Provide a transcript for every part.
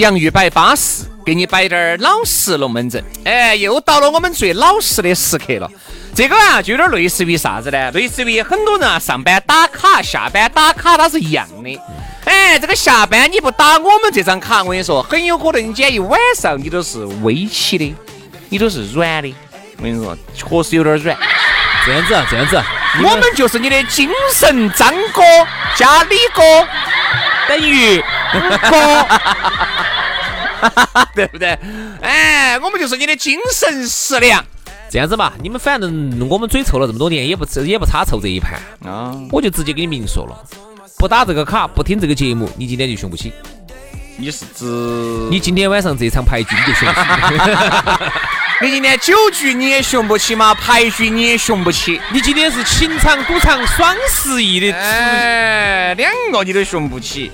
洋芋摆巴适，给你摆点儿老实龙门阵。哎，又到了我们最老实的时刻了。这个啊，就有点类似于啥子呢？类似于很多人啊，上班打卡，下班打卡，它是一样的。哎，这个下班你不打我们这张卡，我跟你说，很有可能你今天一晚上你都是微起的，你都是软的。我跟你说，确实有点软。这样子啊，这样子啊，我们就是你的精神张哥加李哥等于哥，对不对？哎，我们就是你的精神食粮这样子嘛，你们反正我们嘴臭了这么多年，也不也不差凑这一盘，啊！我就直接给你明说了，不打这个卡，不听这个节目，你今天就凶不起，你是指你今天晚上这场牌局你就凶不起，你今天酒局你也凶不起吗？牌局你也凶不起。你今天是情场赌场双十一的，哎，两个你都凶不起。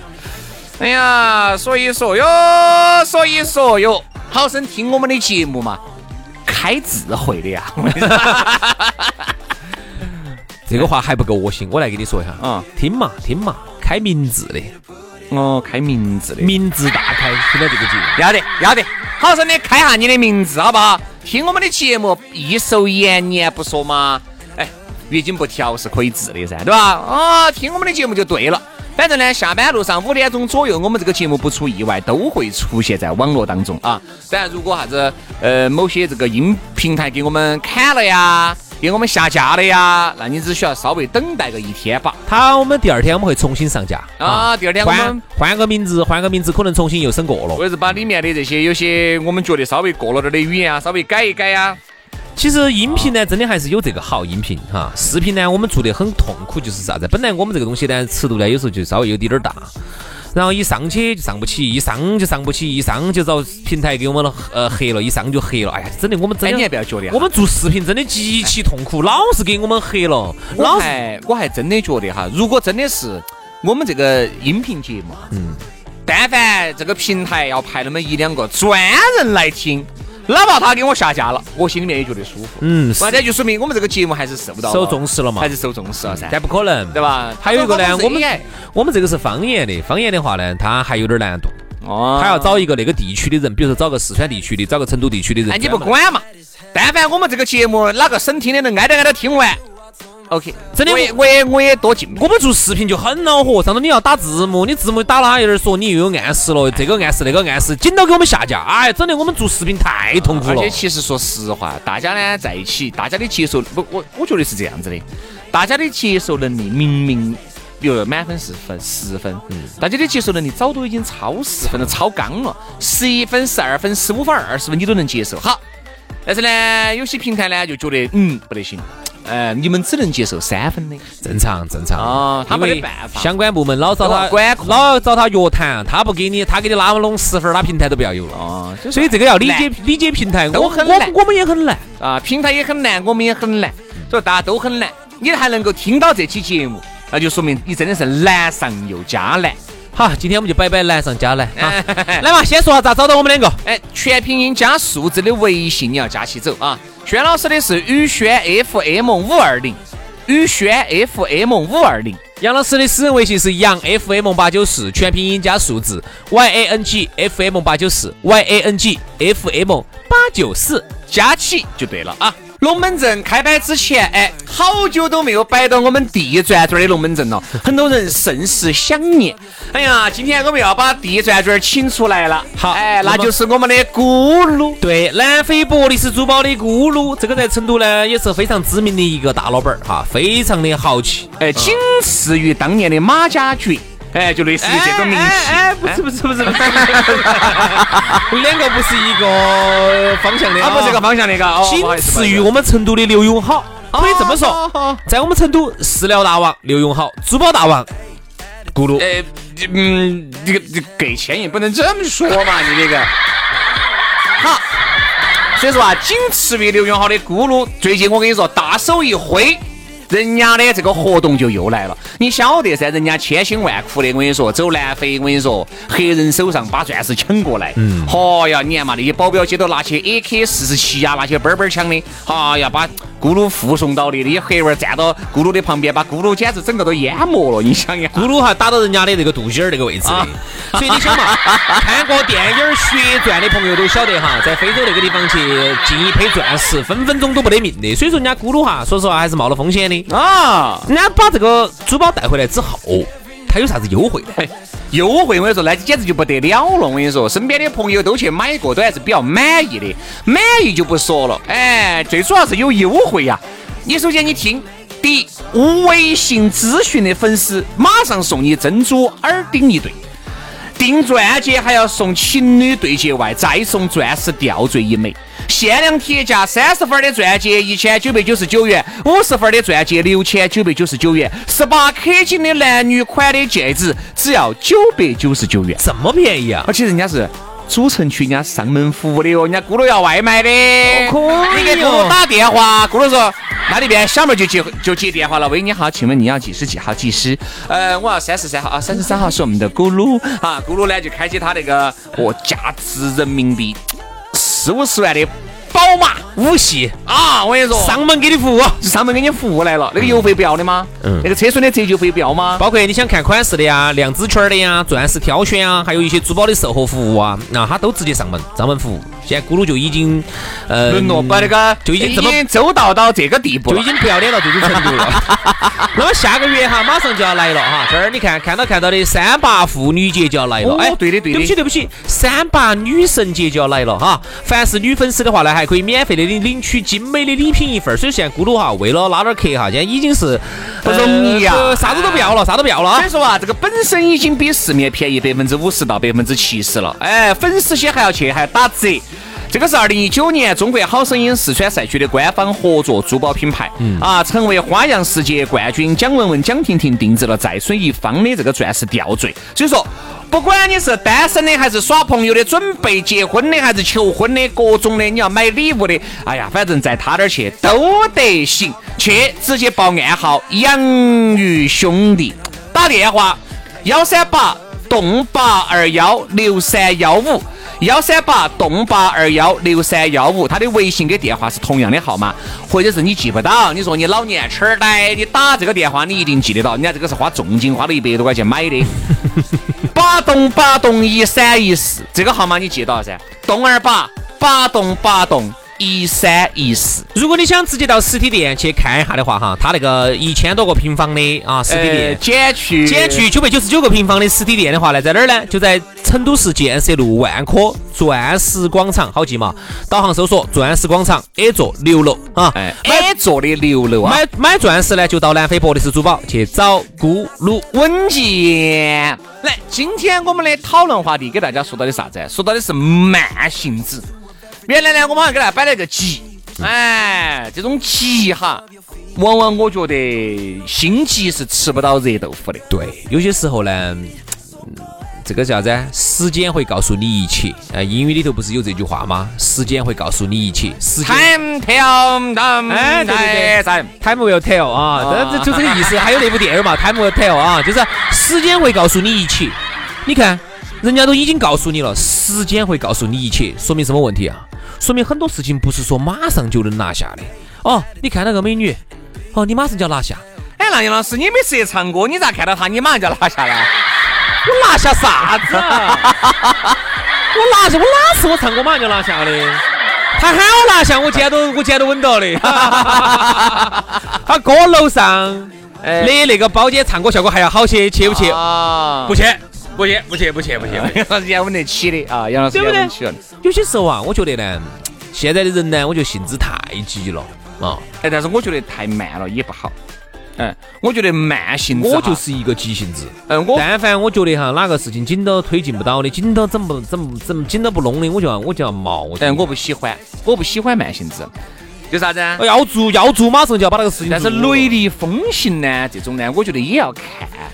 哎呀，所以说哟，所以说哟，好生听我们的节目嘛，开智慧的呀。这个话还不够恶心，我来给你说一下啊听嘛听嘛，开名字的，哦，开名字的，名字大开，听到这个节目。要得要得，好生的开下你的名字好不好？听我们的节目，益寿延年不说嘛，哎，月经不调是可以治的噻，对吧？啊，听我们的节目就对了。反正呢，下班路上五点钟左右，我们这个节目不出意外都会出现在网络当中啊。当然，如果啥子呃某些这个音平台给我们砍了呀，给我们下架了呀，那你只需要稍微等待个一天吧。他我们第二天我们会重新上架啊第二天我们换换个名字，换个名字，可能重新又审过了。或者是把里面的这些有些我们觉得稍微过了点儿的语言啊，稍微改一改呀、其实音频呢，真的还是有这个好音频哈。视频呢，我们做得很痛苦，就是啥子？本来我们这个东西呢，尺度呢，有时候就稍微有点点儿大，然后一上去就上不起，一上就上不起，一上就遭平台给我们了呃黑了，一上就黑了。哎呀，真的我们真哎，的，你还不要觉得啊，我们做视频真的极其痛苦，老是给我们黑了，我老我还真的觉得哈，如果真的是我们这个音频节目，嗯，但凡这个平台要派那么一两个专人来听，哪怕他给我下架了，我心里面也觉得舒服。嗯，那这就说明我们这个节目还是受到受重视了嘛还是受重视了噻，但不可能，对吧？还有一个呢，我们我们这个是方言的，方言的话呢，它还有点难度。哦他要找一个那个地区的人，比如说找个四川地区的，找个成都地区的人。那，你不管嘛，但凡我们这个节目哪个省听的人挨着挨着听完，OK，真的我也我也我也多进步。我们做视频就很恼火，上头你要打字幕，你字幕打了他有点说你又有暗示了，这个暗示那个暗示，紧到给我们下架。哎，真的我们做视频太痛苦了而且。其实说实话，大家呢在一起，大家的接受，我，我我觉得是这样子的，大家的接受能力明明。比如满分是分十分，嗯大家的接受能力早都已经超十分了，超纲了，十一分、十二分、十五分、二十分你都能接受。好，但是呢，有些平台呢就觉得嗯不得行，呃，你们只能接受三分的。正常正常啊他没得办法相关部门老找他管控老找他约谈，他不给你，他给你拉拢十分，他平台都不要有了。哦，所以这个要理解理解平台，都我很难我我们也很难。啊，平台也很难，我们也很难，所以大家都很难。你还能够听到这期节目，那就说明你真的是难上又加难。好，今天我们就摆摆难上加难啊！来嘛，先说下咋找到我们两个。哎，全拼音加数字的微信你要加起走啊！轩老师的是宇轩 FM 五二零，宇轩 FM 五二零。杨老师的私人微信是杨 FM 八九四，全拼音加数字 Y A N G F M 八九四 Y A N G F M 八九四。加起就对了啊！龙门阵开摆之前，哎，好久都没有摆到我们地转转的龙门阵了，很多人甚是想念。哎呀，今天我们要把地转转请出来了。好哎，那就是我们的咕噜。对，南非博利斯珠宝的咕噜，这个在成都呢也是非常知名的一个大老板儿哈，非常的豪气。哎，仅次于当年的马家爵。哎，就类似于这种名气。哎，不是不是不是不是，两个不是一个方向的啊，不是一个方向那个。哦仅次于我们成都的刘永好，可以这么说，在我们成都饲料大王刘永好，珠宝大王咕噜。哎，嗯，这个这个给钱也不能这么说嘛，你这个。好，所以说啊，仅次于刘永好的咕噜，最近我跟你说，大手一挥。人家的这个活动就又来了，你晓得噻？人家千辛万苦的，我跟你说，走南非，我跟你说，黑人手上把钻石抢过来。嗯。嚯呀，你看嘛，那些保镖些都拿起 AK 四十七呀，那些板板枪的，哎呀，把咕噜护送到的，那些黑娃儿站到咕噜的旁边，把咕噜简直整个都淹没了。你想呀，咕噜哈打到人家的这个肚脐儿那个位置的，所以你想嘛，看过电影《血钻》的朋友都晓得哈，在非洲那个地方去进一批钻石，分分钟都不得命的。所以说人家咕噜哈，说实话还是冒了风险的。啊，人家把这个珠宝带回来之后，它有啥子优惠呢？哎 优惠，我跟你说，那简直就不得了了。我跟你说，身边的朋友都去买过，都还是比较满意的。满意就不说了，哎，最主要是有优惠呀。你首先你听，第一，微信咨询的粉丝马上送你珍珠耳钉一对。订钻戒还要送情侣对戒外，再送钻石吊坠一枚。限量铁价三十分的钻戒一千九百九十九元，五十分的钻戒六千九百九十九元，十八 K 金的男女款的戒指只要九百九十九元。这么便宜啊！而且人家是主城区，人家上门服务的哦，人家咕噜要外卖的。可以你给咕噜打电话，咕噜说那里边小妹就接就接电话了。喂，你好，请问你要几十几号技师？呃，我要三十三号啊，三十三号是我们的咕噜啊。咕噜呢就开启他那个哦，价值人民币四五十万的宝马。五系啊，我跟你说，上门给你服务，上门给你服务来了，那个油费不要的吗？嗯那个车损的折旧费不要吗？包括你想看款式的呀、量子圈的呀、钻石挑选啊，还有一些珠宝的售后服务啊，那他都直接上门上门服务。现在咕噜就已经呃沦落把那个就已经这么周到到这个地步就已。经不要脸到这种程度了。那么下个月哈，马上就要来了哈，这儿你看看到看到的三八妇女节就要来了。哦哎，对的对的对不起对不起，三八女神节就要来了哈。凡是女粉丝的话呢，还可以免费的领领取精美的礼品一份儿。所以现在咕噜哈，为了拉点儿客哈，现在已经是不容易啊呃啥子都不要了，啥都不要了啊所以。说啊，这个本身已经比市面便宜百分之五十到百分之七十了，哎，粉丝些还要去，还要打折。这个是二零一九年中国好声音四川赛区的官方合作珠宝品牌，啊，成为花样世界冠军蒋雯雯、蒋婷婷定制了在水一方的这个钻石吊坠。所以说，不管你是单身的，还是耍朋友的，准备结婚的，还是求婚的，各种的，你要买礼物的，哎呀，反正在他那儿去都得行，去直接报暗号“养鱼兄弟”，打电话幺三八栋八二幺六三幺五。幺三八动八二幺六三幺五，他的微信跟电话是同样的号码，或者是你记不到，你说你老年痴儿呆，你打这个电话你一定记得到，人家这个是花重金花了一百多块钱买的。八栋八栋一三一四，这个号码你记到噻，栋二八八栋八栋一三一四。如果你想直接到实体店去看一下的话哈，它那个一千多个平方的啊实体呃店。减去减去九百九十九个平方的实体店的话呢，在哪儿呢？就在成都市建设路万科钻石广场，好记嘛？导航搜索钻石广场 A 座六楼啊。哎 A 座的六楼啊，买买钻石呢，就到南非博利斯珠宝去找咕噜。稳健。来，今天我们的讨论话题给大家说到的啥子？说到的是慢性子。原来呢，我们好像给大家摆了一个急，哎，这种急哈，往往我觉得心急是吃不到热豆腐的。对，有些时候呢，嗯这个叫啥子？时间会告诉你一切。呃，英语里头不是有这句话吗？时间会告诉你一切。时间。Time tell them，哎对对对 Time will tell 啊，这这就这个意思。还有那部电影嘛，Time will tell 啊，就是时间会告诉你一切。你看，人家都已经告诉你了，时间会告诉你一切，说明什么问题啊？说明很多事情不是说马上就能拿下的。哦，你看那个美女，哦，你马上就要拿下。哎，那杨老师，你每次一唱歌，你咋看到她，你马上就要拿下呢？我拿下啥子啊？我拿下，我哪次我唱歌马上就拿下的？他喊我拿下，我今天都我今天都稳到的。他哥楼上的那个包间唱歌效果还要好些，去不去？啊不去，不去，不去，不去，不去。杨老师也稳得起的啊，杨老师也对不对起了。有些时候啊，我觉得呢，现在的人呢，我觉得性子太急了啊。哎，但是我觉得太慢了也不好。嗯，我觉得慢性子，我就是一个急性子，嗯，我但凡我觉得哈哪个事情紧到推进不到的，紧到怎么怎么怎么紧到不弄的，我就要我就要冒。但我不喜欢，我不喜欢慢性子，就啥子啊？要做要做，马上就要把那个事情。但是雷厉风行呢，这种呢，我觉得也要看。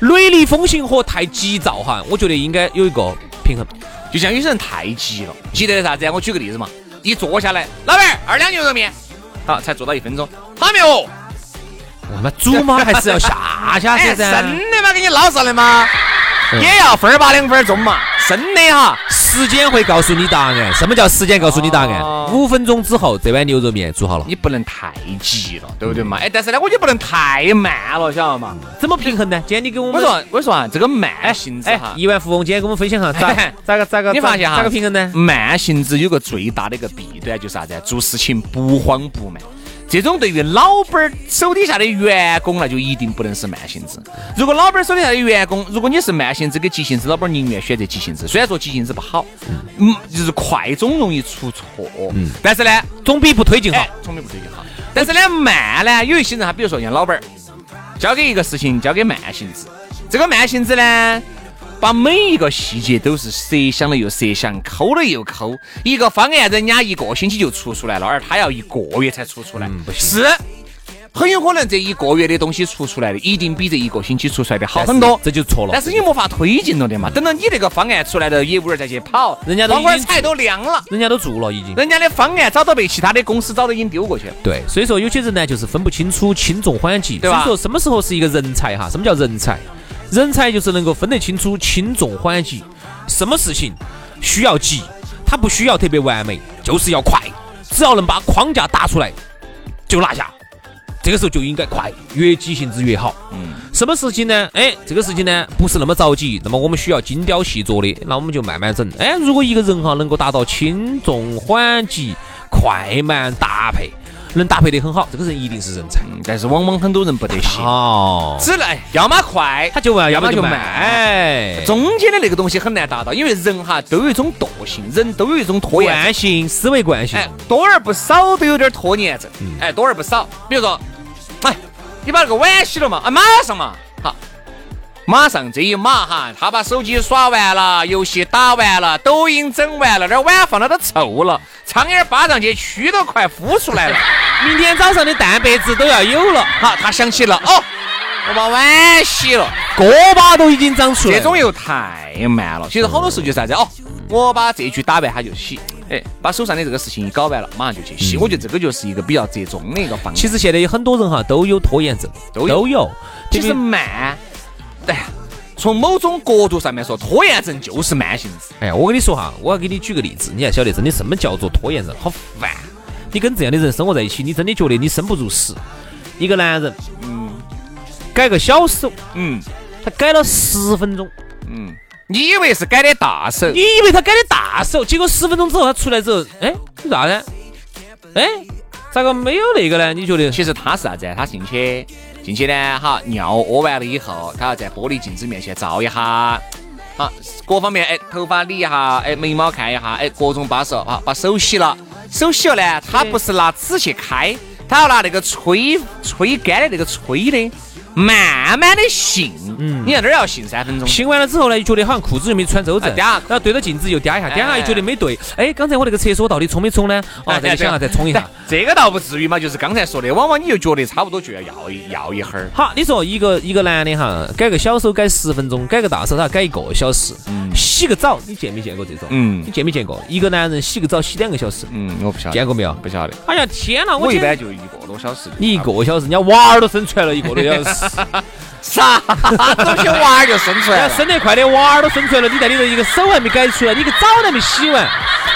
雷厉风行和太急躁哈，我觉得应该有一个平衡。就像有些人太急了，急得啥子啊？我举个例子嘛，一坐下来，老板二两牛肉面，好，才坐到一分钟，好没有？他妈煮嘛 还是要下下哎，去噻。生的嘛，给你捞上来嘛，也要分儿八两分钟嘛，生的哈。时间会告诉你答案。什么叫时间告诉你答案？哦五分钟之后，这碗牛肉面煮好了。你不能太急了，对不对嘛？哎，但是呢，我就不能太慢了，晓得嘛？怎么平衡呢？今天你给我们我说，我说啊，这个慢性子哎哈，，亿万富翁今天给我们分享哈咋哎 咋个咋个你发现哈，咋个平衡呢？慢性子有个最大的一个弊端就是啥子啊？做事情不慌不慢。这种对于老板儿手底下的员工，那就一定不能是慢性子。如果老板儿手底下的员工，如果你是慢性子跟急性子，老板儿宁愿选择急性子。虽然说急性子不好，嗯，就是快总容易出错，嗯，但是呢，总比不推进好总比不推进好。但是呢，慢呢，有一些人他，比如说像老板儿，交给一个事情交给慢性子，这个慢性子呢，把每一个细节都是设想了又设想，抠了又抠，一个方案人家一个星期就出出来了，而他要一个月才出出来，嗯不行是。很有可能这一个月的东西出出来的，一定比这一个星期出出来的好很多。这就错了但。是你没法推进了的嘛，等到你那个方案出来了，业务员再去跑，人家都已经光棍菜都凉了。人家都做了已经。人家的方案早都被其他的公司早都已经丢过去了。对，所以说有些人呢，就是分不清楚轻重缓急。所以说什么时候是一个人才哈？什么叫人才？人才就是能够分得清楚轻重缓急。什么事情需要急，他不需要特别完美，就是要快。只要能把框架打出来，就拿下。这个时候就应该快，越急性子越好。嗯，什么事情呢？哎，这个事情呢不是那么着急，那么我们需要精雕细琢的，那我们就慢慢整。哎，如果一个人哈能够达到轻重缓急、快慢搭配，能搭配得很好，这个人一定是人才。嗯但是往往很多人不得行，哦，只来要么快，他就要要么就慢中间的那个东西很难达到，因为人哈都有一种惰性，人都有一种拖延。惯性思维惯性哎，多而不少都有点拖延症。嗯哎，多而不少。比如说，哎，你把那个碗洗了嘛？啊，马上嘛，好。马上这一马哈，他把手机耍完了，游戏打完了，抖音整完了，那碗放那都臭了，苍蝇扒上去，蛆都快孵出来了。明天早上的蛋白质都要有了，好，他想起了哦，我把碗洗了，锅巴都已经长出来了。这种又太慢了。其实好多时候就是啥子哦，我把这局打完他就洗，哎，把手上的这个事情一搞完了，马上就去洗。我觉得这个就是一个比较折中的一个方式。其实现在有很多人哈都有拖延症，都有都有。其实慢，哎呀，从某种角度上面说，拖延症就是慢性子。哎呀，我跟你说哈，我要给你举个例子，你还晓得真的什么叫做拖延症？好烦！你跟这样的人生活在一起，你真的觉得你生不如死。一个男人，嗯改个小手，嗯他改了十分钟，嗯，你以为是改的大手？你以为他改的大手，结果十分钟之后他出来之后，哎，你咋呢？哎，咋个没有那个呢？你觉得？其实他是啥子啊？他进去进去呢，哈，尿屙完了以后，他要在玻璃镜子面前照一下。好，各方面哎，头发理一下，哎，眉毛看一下，哎，各种巴适。好，把手洗了，手洗了呢，他不是拿纸去开，他要拿那个吹吹干的那个吹的，慢慢的信。嗯，你看那儿要信三分钟。信完了之后呢，就觉得好像裤子又没穿周正，啊然后对着镜子又嗲一下，嗲一下哎又觉得没对，哎，刚才我那个厕所到底冲没冲呢？哦，再去想下再冲一下。这个倒不至于嘛，就是刚才说的，往往你就觉得差不多就要要一要一会儿。好，你说一个一个男的哈，改个小手改十分钟，改个大手他要改一个小时。嗯洗个澡，你见没见过这种？嗯你见没见过一个男人洗个澡洗两个小时？嗯，我不晓得，见过没有？不晓得。哎呀天哪！我一般就一个多小时。你一个小时，人家娃儿都生出来了，一个多小时，啥 东西娃儿就生出来了？生得快的娃儿都生出来了，你在里头一个手还没改出来，你个澡都还没洗完，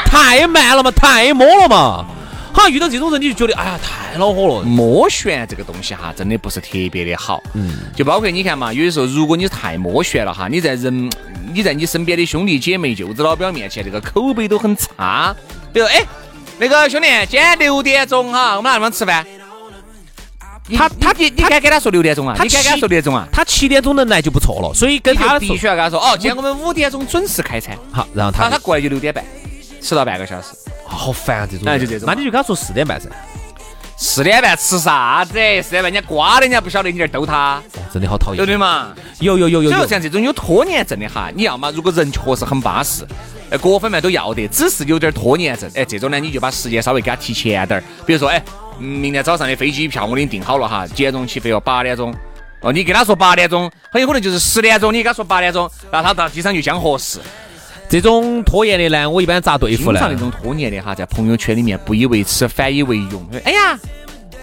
太慢了嘛，太摸了嘛。好，遇到这种人你就觉得哎呀太恼火了。摸旋这个东西哈，真的不是特别的好。嗯，就包括你看嘛，有的时候如果你太摸旋了哈，你在人，你在你身边的兄弟姐妹、舅子老表面前，这个口碑都很差。比如哎，那个兄弟，今天六点钟哈，我们那地方吃饭。他他你你敢给他说六点钟啊？他你敢给他说六点钟啊？他七点钟能来就不错了，所以跟他说必须要跟他说，哦，今天我们五点钟准时开餐，好，然后他他他过来就六点半，迟到半个小时。好烦啊这种人，哎就这种那你就跟他说四点半噻，四点半吃啥子？四点半人家瓜的，人家不晓得你在逗他，真的好讨对不厌。对嘛？有有有有有所以，像这种有拖延症的哈，你要么如果人确实很巴适，呃，各方面都要得，只是有点拖延症，哎，这种呢，你就把时间稍微给他提前点儿，比如说，哎，嗯明天早上的飞机票我给你订好了哈，几点钟起飞哦？八点钟。哦，你跟他说八点钟，很有可能就是十点钟，你跟他说八点钟，然后他到机场就将合适。这种拖延的呢，我一般咋对付呢？经常那种拖延的哈，在朋友圈里面不以为耻，反以为荣。哎呀，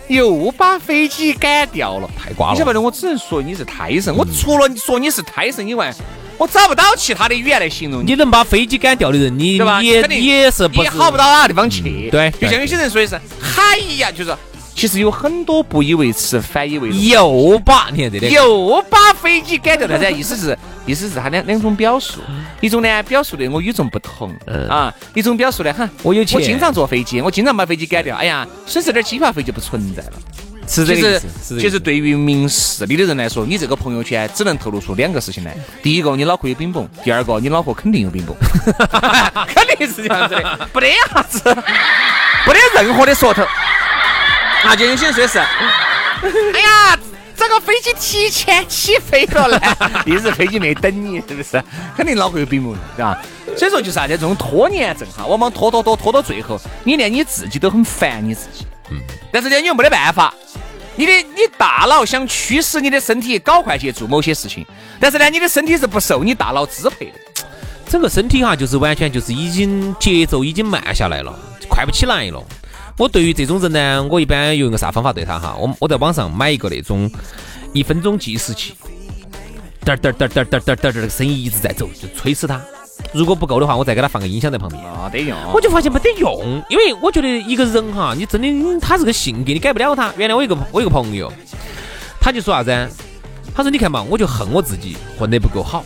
又把飞机赶掉了，太瓜了你晓不得？我只能说你是胎神。我除了说你是胎神以外，我找不到其他的语言来形容你能把飞机赶掉的人，你也也是也好不到哪个地方去。对就像有些人说的是，嗨呀，就是其实有很多不以为耻，反以为荣。又把你看这里又把飞机赶掉了噻，意思是意思是他两两种表述，一种呢表述的我与众不同，啊，一种表述的，哈，我有钱我经常坐飞机，我经常把飞机赶掉，哎呀，损失点机票费就不存在了。是这其实个意思，是其实对于明事理的人来说，你这个朋友圈只能透露出两个事情来：第一个，你脑壳有冰崩；第二个，你脑壳肯定有冰崩，肯定是这样子的，不得啥子，不得任何的说头。那，就有些人说是，哎呀，这个飞机提前起飞了呢，一是飞机没等你，是不是？肯定脑壳有冰崩，对吧？所以说就是啥子，这种拖延症哈，往往拖拖拖拖到最后，你连你自己都很烦你自己。嗯。但是呢，你又没得办法，你的你大脑想驱使你的身体搞快去做某些事情，但是呢，你的身体是不受你大脑支配的。整个身体哈，就是完全就是已经节奏已经慢下来了，快不起来了。我对于这种人呢，我一般用一个啥方法对他哈？我我在网上买一个那种一分钟计时器，嘚儿嘚儿嘚儿嘚儿嘚嘚嘚儿，这个声音一直在走，就催死他。如果不够的话，我再给他放个音响在旁边。啊，得用。我就发现没得用，因为我觉得一个人哈，你真的嗯他这个性格，你改不了他。原来我一个我一个朋友，他就说啥子？他说你看嘛，我就恨我自己混得不够好，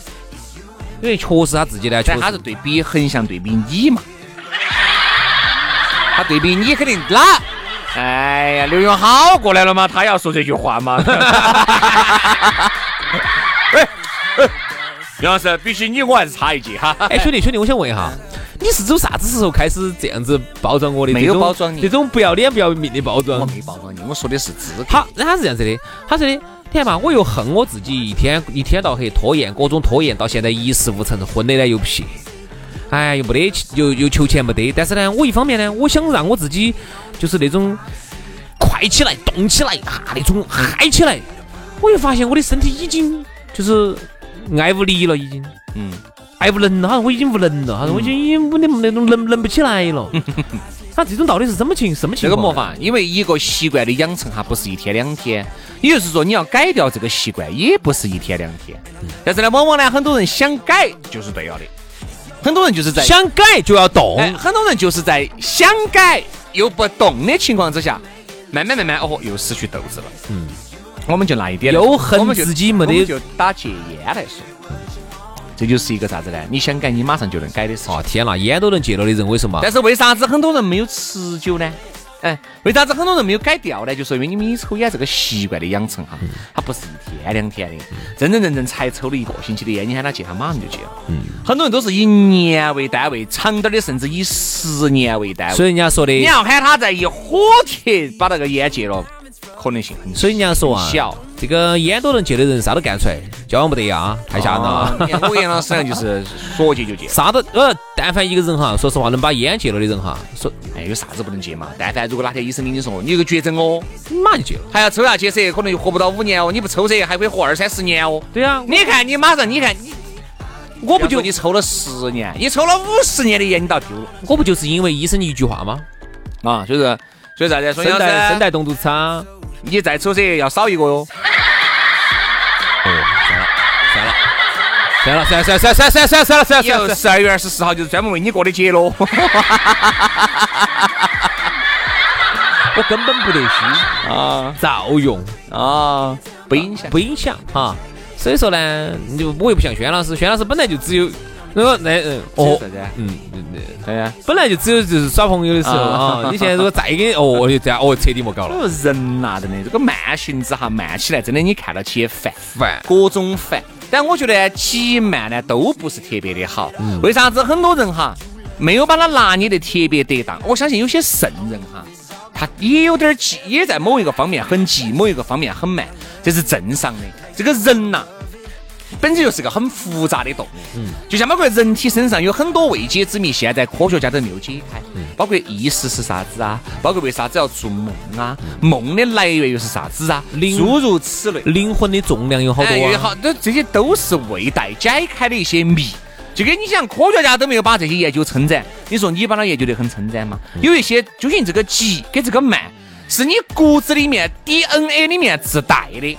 因为确实他自己呢，他是对比横向对比你嘛，他对比你肯定哪？哎呀，刘永好过来了嘛，他要说这句话嘛。哎哎杨老师，必须你我还是差一截哈。哎，兄弟兄弟，我想问一下，你是从啥子时候开始这样子包装我的？没有包装你这种不要脸不要命的包装我。没包装你，我说的是资格。他那他是这样子的，他说的，你看嘛，我又恨我自己一天一天到黑拖延，各种拖延，到现在一事无成，混的呢又撇，哎，又没得又又求钱没得。但是呢，我一方面呢，我想让我自己就是那种快起来、动起来啊，那种嗨起来。我又发现我的身体已经就是爱无力了，已经嗯，爱无能了，他说我已经无能了，他说我已经已经没得那种能能不起来了。他这种到底是什么情什么情况？这个没法，因为一个习惯的养成哈，不是一天两天，也就是说你要改掉这个习惯，也不是一天两天。但是呢，往往呢，很多人想改就是对了的，很多人就是在想改就要动。哎，很多人就是在想改又不动的情况之下，慢慢慢慢哦，又失去斗志了。嗯，我们就拿一点来说，又恨我们自己没得就打戒烟来说，这就是一个啥子呢？你想改，你马上就能改的。哦天呐，烟都能戒了的人，为什么？但是为啥子很多人没有持久呢？哎，为啥子很多人没有改掉呢？就是因为你们你抽烟这个习惯的养成哈，它不是一天两天的，真真正正才抽了一个星期的烟，你喊他戒，他马上就戒了。嗯，很多人都是以年为单位，长点儿的甚至以十年为单位。所以人家说的你，要喊他在一火铁把那个烟戒了，可能性很所以人家说啊小。，这个烟都能戒的人，啥都干出来，交往不得呀，太吓人啊了。你看我杨老师呢，就是 说戒就戒。啥都呃，但凡一个人哈，说实话能把烟戒了的人哈，说哎，有啥子不能戒嘛？但凡如果哪天医生跟你说你有个绝症哦，马上就戒了。还要抽下去噻，可能就活不到五年哦。你不抽噻，还可以活二三十年哦。对呀，你看你马上，你看你，我不就你抽了十年，你抽了五十年的烟，你倒丢了我不就是因为医生的一句话吗？啊！就是所以啥子？说声带声带动度差。你再抽噻，要少一个哟。哦，算了，算了，算了，算了，算了，算了，算了，算了，算了，算了，十二月二十四号就是专门为你过的节喽。我根本不得虚啊照用，啊，不影响。不影响哈。所以说呢，你就我又不像轩老师，轩老师本来就只有那个那嗯哦？嗯嗯嗯，对呀。本来就只有就是耍朋友的时候啊，你现在如果再给哦就这样哦彻底莫搞了。人呐、真的这个慢性子哈，慢起来真的你看到起也烦，烦各种烦。但我觉得急慢呢都不是特别的好。为啥子很多人哈没有把它拿捏得特别得当？我相信有些圣人哈，他也有点急，也在某一个方面很急，某一个方面很慢，这是正常的。这个人呐、本质就是个很复杂的动物，嗯，就像包括人体身上有很多未解之谜，现在科学家都没有解开，包括意识是啥子啊，包括为啥子要做梦啊，梦的来源又是啥子啊，诸如此类。灵魂的重量有好多哎，啊。好，这这些都是未待解开的一些谜。就跟你讲，科学家都没有把这些研究称赞，你说你把它研究得很称赞嘛？有一些究竟这个急跟这个慢，是你骨子里面 DNA 里面自带的，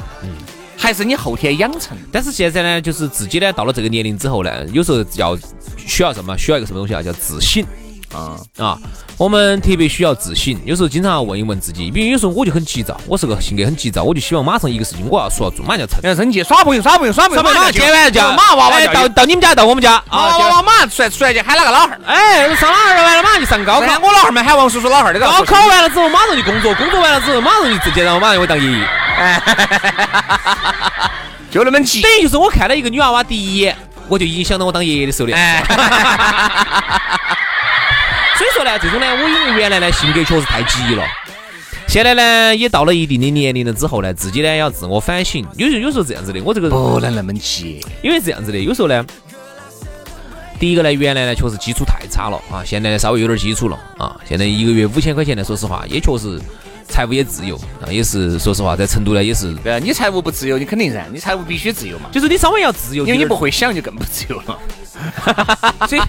还是你后天养成？但是现在呢，就是自己呢到了这个年龄之后呢，有时候要需要什么？需要一个什么东西啊？叫自省。啊，啊，我们特别需要自省，有时候经常要问一问自己，比如有时候我就很急躁，我是个性格很急躁，我就希望马上一个事情我要说要做，马上就要成。不要生气，耍朋友，耍朋友，耍朋友，马上结完就马上娃娃哎到到你们家到我们家啊，娃娃马上出来出来就喊哪个老汉儿？哎，上哪儿完了，马上就上高考。我老汉儿嘛，喊王叔叔老汉儿，这个高考完了之后，马上就工作，工作完了之后，马上就直接让我马上就会当爷爷。就那么急。等于就是我看到一个女娃娃第一眼，我就已经想到我当爷爷的时候了。哎，所以说呢，这种呢，我因为原来呢性格确实太急了，现在呢也到了一定的年龄了之后呢，自己呢要自我反省。有时候有时候这样子的，我这个不能那么急。因为这样子的，有时候呢，第一个呢，原来呢确实基础太差了啊，现在呢稍微有点基础了啊，现在一个月五千块钱呢，说实话也确实财务也自由啊，也是说实话在成都呢也是，对啊，你财务不自由，你肯定噻，你财务必须自由嘛，就是你稍微要自由，因为你不会想就更不自由了。所以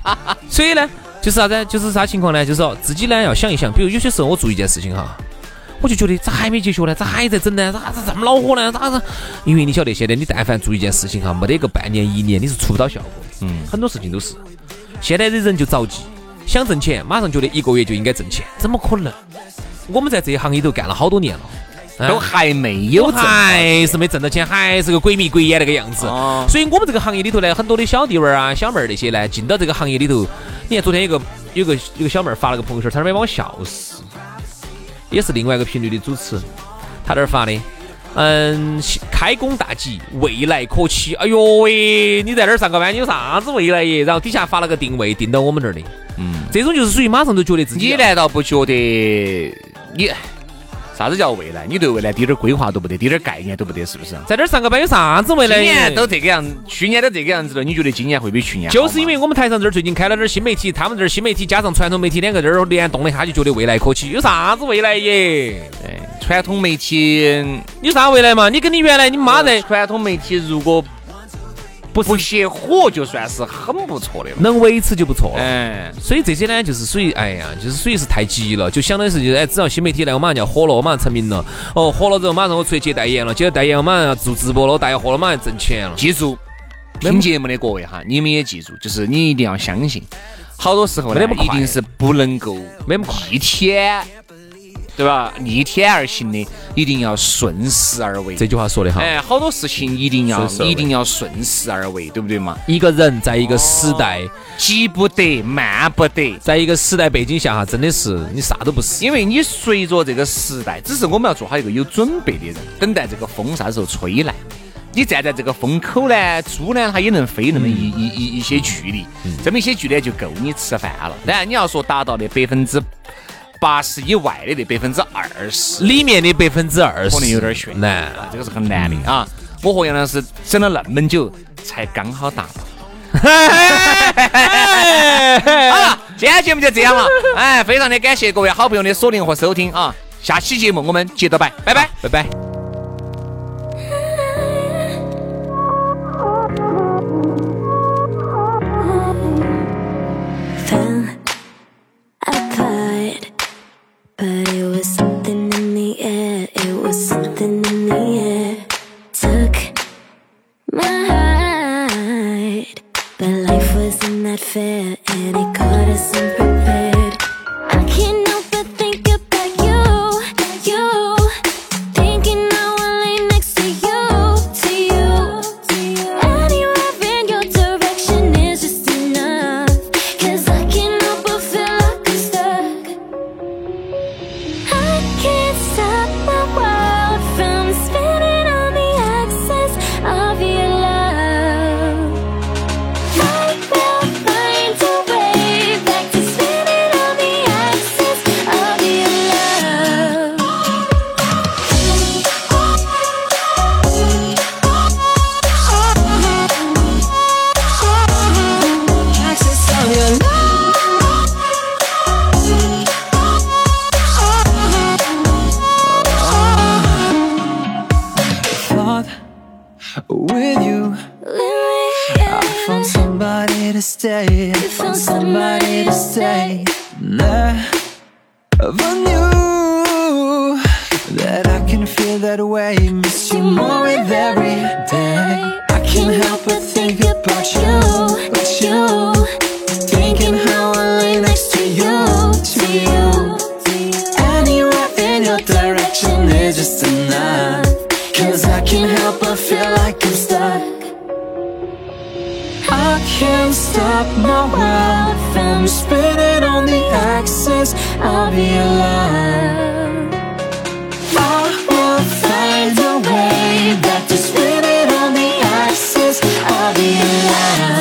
所以呢，就是啥子？就是啥情况呢？就是说自己呢要想一想，比如有些时候我做一件事情哈。我就觉得咋还没结束呢？咋还在整呢？咋咋这么恼火呢？咋子？因为你晓得，现在你但凡做一件事情哈，没得个半年一年，你是出不到效果的。嗯，很多事情都是。现在的人就着急，想挣钱，马上觉得一个月就应该挣钱，怎么可能？我们在这一行里头干了好多年了，啊都还没有挣还是没挣到钱，还是个鬼迷鬼眼那个样子。哦所以我们这个行业里头呢，很多的小弟娃儿啊、小妹儿那些呢，进到这个行业里头，你看昨天有个有个有个小妹儿发了个朋友圈，差点没把我笑死。也是另外一个频率的主持，他那儿发的，嗯，开工大吉，未来可期。哎呦喂，你在那儿上个班，你有啥子未来耶？然后底下发了个定位，定到我们这儿的。嗯，这种就是属于马上都觉得自己你难道不觉得你啥子叫未来？你对未来滴点儿规划都不得，滴点儿概念都不得，是不是？在这儿上个班有啥子未来？今年都这个样，去年都这个样子了，你觉得今年会比去年好就是因为我们台上这儿最近开了点儿新媒体，他们这儿新媒体加上传统媒体两个这儿联动了一下，就觉得未来可期。有啥子未来耶？对传统媒体，有啥未来嘛？你跟你原来你妈在传统媒体如果不不熄火，就算是很不错的了。能维持就不错了。哎，所以这些呢，就是属于哎呀，就是属于是太急了，就相当于是就是哎，只要新媒体来，我马上就要火了，我马上成名了。哦，火了之后，马上我出去接代言了，接了代言，我马上要做直播了，我带货了，马上挣钱了。记住，听节目的各位哈，你们也记住，就是你一定要相信，好多时候呢一定是不能够没那么快逆天，对吧？逆天而行的，一定要顺势而为。这句话说的哈，哎，好多事情一定要一定要顺势而为，对不对嘛？一个人在一个时代，急不得，慢不得，在一个时代背景下哈，真的是你啥都不是。因为你随着这个时代，只是我们要做好一个有准备的人，等待这个风啥时候吹来。你站在这个风口呢，猪呢它也能飞那么一一一一些距离，这么一些距离就够你吃饭了。当然你要说达到那百分之八十以外的那百分之二十，里面的百分之二十可能有点悬难。啊，这个是很难的啊。我和杨老师整了那么久，才刚好达到。好了，今天节目就这样了。哎，非常的感谢各位好朋友的锁定和收听啊！下期节目我们接着摆，拜拜。拜拜。fell apart. access of your love. I will find a way back to spin it on the axis of your love.